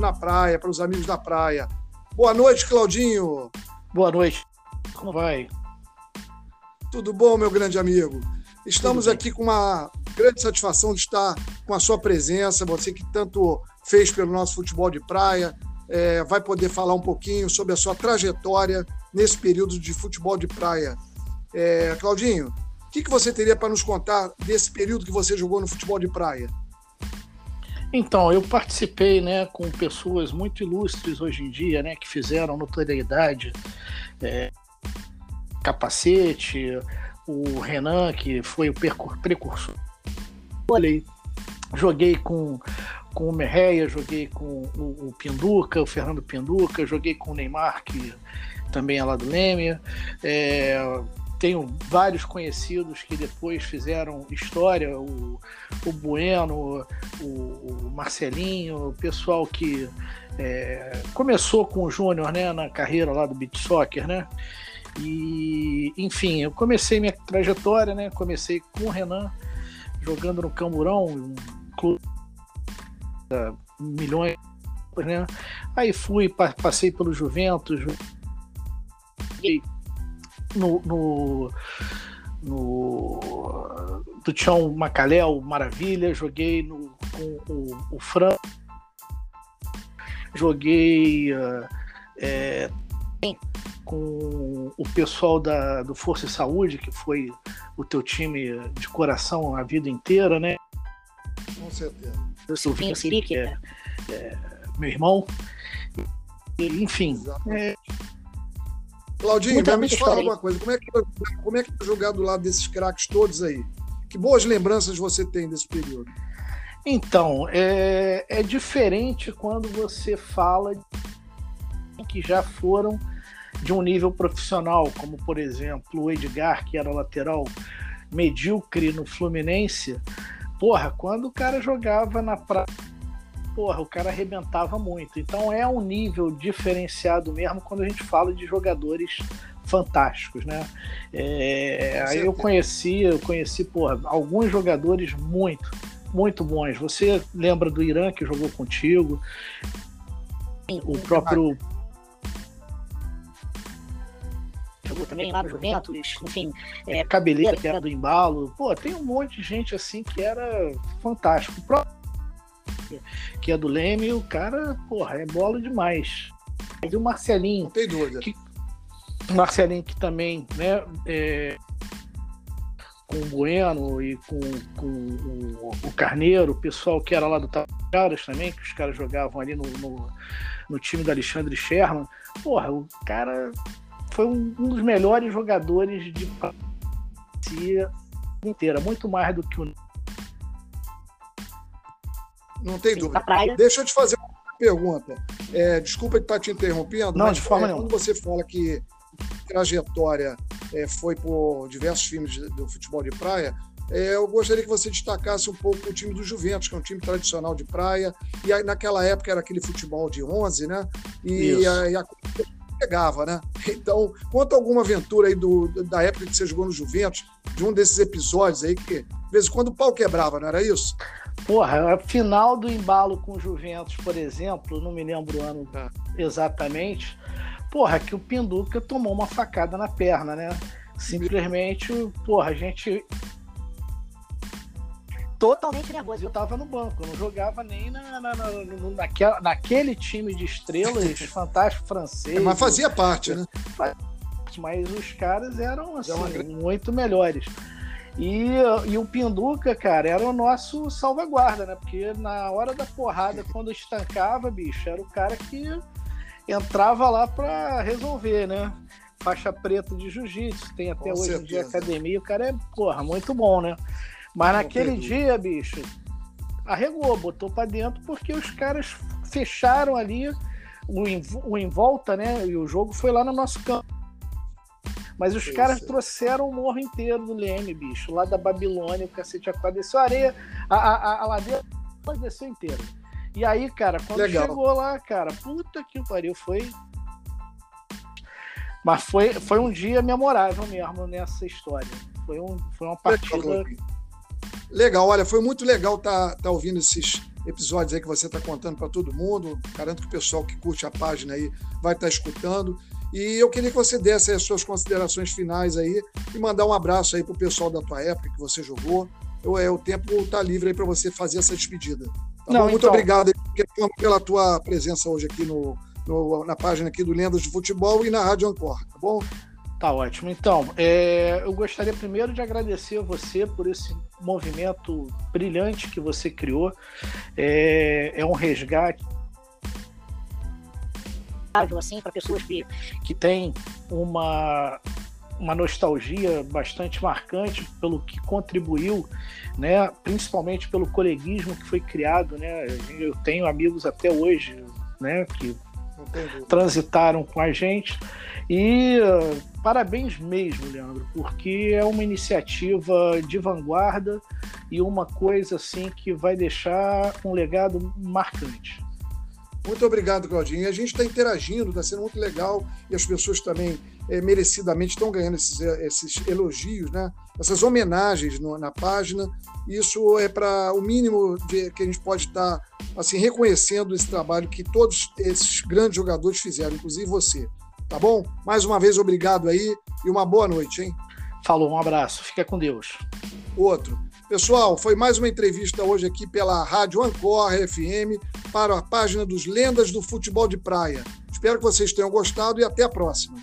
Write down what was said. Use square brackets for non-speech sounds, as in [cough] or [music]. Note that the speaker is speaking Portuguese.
na praia, para os amigos da praia. Boa noite, Claudinho. Boa noite. Como vai? Tudo bom, meu grande amigo? Estamos aqui com uma grande satisfação de estar com a sua presença, você que tanto fez pelo nosso futebol de praia, é, vai poder falar um pouquinho sobre a sua trajetória nesse período de futebol de praia. É, Claudinho, o que, que você teria para nos contar desse período que você jogou no futebol de praia? Então, eu participei né, com pessoas muito ilustres hoje em dia, né, que fizeram notoriedade, é, capacete, o Renan, que foi o precursor. Olhei, joguei com, com o Merreia, joguei com o, o Pinduca, o Fernando Pinduca, joguei com o Neymar, que também é lá do Leme. É, tenho vários conhecidos que depois fizeram história, o, o Bueno, o, o Marcelinho, o pessoal que é, começou com o Júnior né, na carreira lá do beat soccer, né? E, enfim, eu comecei minha trajetória, né? Comecei com o Renan, jogando no Camburão, um clube milhões, né? Aí fui, passei pelo Juventus, no, no, no do Tião Macaléu, Maravilha, joguei no, com o, o Fran, joguei uh, é, com o pessoal da, do Força e Saúde, que foi o teu time de coração a vida inteira, né? Com certeza. Do Silvinho Siri, que é, é meu irmão. E, enfim, é, Claudinho, Muita me fala uma coisa. Como é, que, como é que jogar do lado desses craques todos aí? Que boas lembranças você tem desse período? Então, é, é diferente quando você fala que já foram de um nível profissional, como por exemplo o Edgar, que era lateral medíocre no Fluminense. Porra, quando o cara jogava na praia porra, o cara arrebentava muito. Então é um nível diferenciado mesmo quando a gente fala de jogadores fantásticos, né? É, aí eu conheci, eu conheci, porra, alguns jogadores muito, muito bons. Você lembra do Irã que jogou contigo? O próprio jogou também lá no Juventus, enfim, é, Cabeleira, que era do embalo. Pô, tem um monte de gente assim que era fantástico. O próprio que é do Leme, o cara, porra, é bola demais. E o Marcelinho. Não tem dúvida. Que, Marcelinho que também, né, é, com o Bueno e com, com o, o, Carneiro, o pessoal que era lá do Caras também, que os caras jogavam ali no, no, no, time do Alexandre Sherman. Porra, o cara foi um, um dos melhores jogadores de inteira, muito mais do que o não tem dúvida. Deixa eu te fazer uma pergunta. É, desculpa estar te interrompendo, não, mas de forma é, quando você fala que trajetória é, foi por diversos times do futebol de praia, é, eu gostaria que você destacasse um pouco o time do Juventus, que é um time tradicional de praia, e aí, naquela época era aquele futebol de 11, né? E, a, e a pegava, né? Então, conta alguma aventura aí do, da época que você jogou no Juventus, de um desses episódios aí que, de vez em quando, o pau quebrava, não era isso? Porra, a final do embalo com o Juventus, por exemplo, não me lembro o ano é. exatamente. Porra, que o Pinduca tomou uma facada na perna, né? Simplesmente, porra, a gente totalmente nervoso. Eu tava no banco, eu não jogava nem na, na, na, naquela, naquele time de estrelas [laughs] fantástico francês. É, mas fazia parte, né? Mas os caras eram assim, muito melhores. E, e o Pinduca, cara, era o nosso salvaguarda, né? Porque na hora da porrada, [laughs] quando estancava, bicho, era o cara que entrava lá para resolver, né? Faixa preta de jiu-jitsu, tem até Com hoje certeza. em dia academia, o cara é, porra, muito bom, né? Mas naquele dia, bicho, arregou, botou para dentro porque os caras fecharam ali o, em, o em volta, né? E o jogo foi lá no nosso campo. Mas os Isso. caras trouxeram o morro inteiro do Leme, bicho. Lá da Babilônia, o cacete a desceu a areia, a, a, a ladeira desceu inteira. E aí, cara, quando Legal. chegou lá, cara, puta que pariu, foi. Mas foi, foi um dia memorável mesmo nessa história. Foi, um, foi uma partida. Legal, olha, foi muito legal estar tá, tá ouvindo esses, episódios aí que você está contando para todo mundo. Garanto que o pessoal que curte a página aí vai estar tá escutando. E eu queria que você desse as suas considerações finais aí e mandar um abraço aí para o pessoal da tua época que você jogou. Eu, é, o tempo está livre aí para você fazer essa despedida. Tá Não, Muito então... obrigado pela tua presença hoje aqui no, no, na página aqui do Lendas de Futebol e na Rádio Ancor, tá bom? Tá ótimo. Então, é, eu gostaria primeiro de agradecer a você por esse movimento brilhante que você criou. É, é um resgate assim para pessoas que, que têm uma uma nostalgia bastante marcante pelo que contribuiu, né, principalmente pelo coleguismo que foi criado, né? Eu tenho amigos até hoje, né, que transitaram com a gente. E uh, parabéns mesmo, Leandro, porque é uma iniciativa de vanguarda e uma coisa assim que vai deixar um legado marcante. Muito obrigado, Claudinho. A gente está interagindo, está sendo muito legal e as pessoas também é, merecidamente estão ganhando esses, eh, esses, elogios, né? essas homenagens no, na página. Isso é para o mínimo de, que a gente pode estar tá, assim, reconhecendo esse trabalho que todos esses grandes jogadores fizeram, inclusive você. Tá bom? Mais uma vez, obrigado aí e uma boa noite, hein? Falou, um abraço. Fica com Deus. Outro. Pessoal, foi mais uma entrevista hoje aqui pela Rádio Ancor FM para a página dos Lendas do Futebol de Praia. Espero que vocês tenham gostado e até a próxima.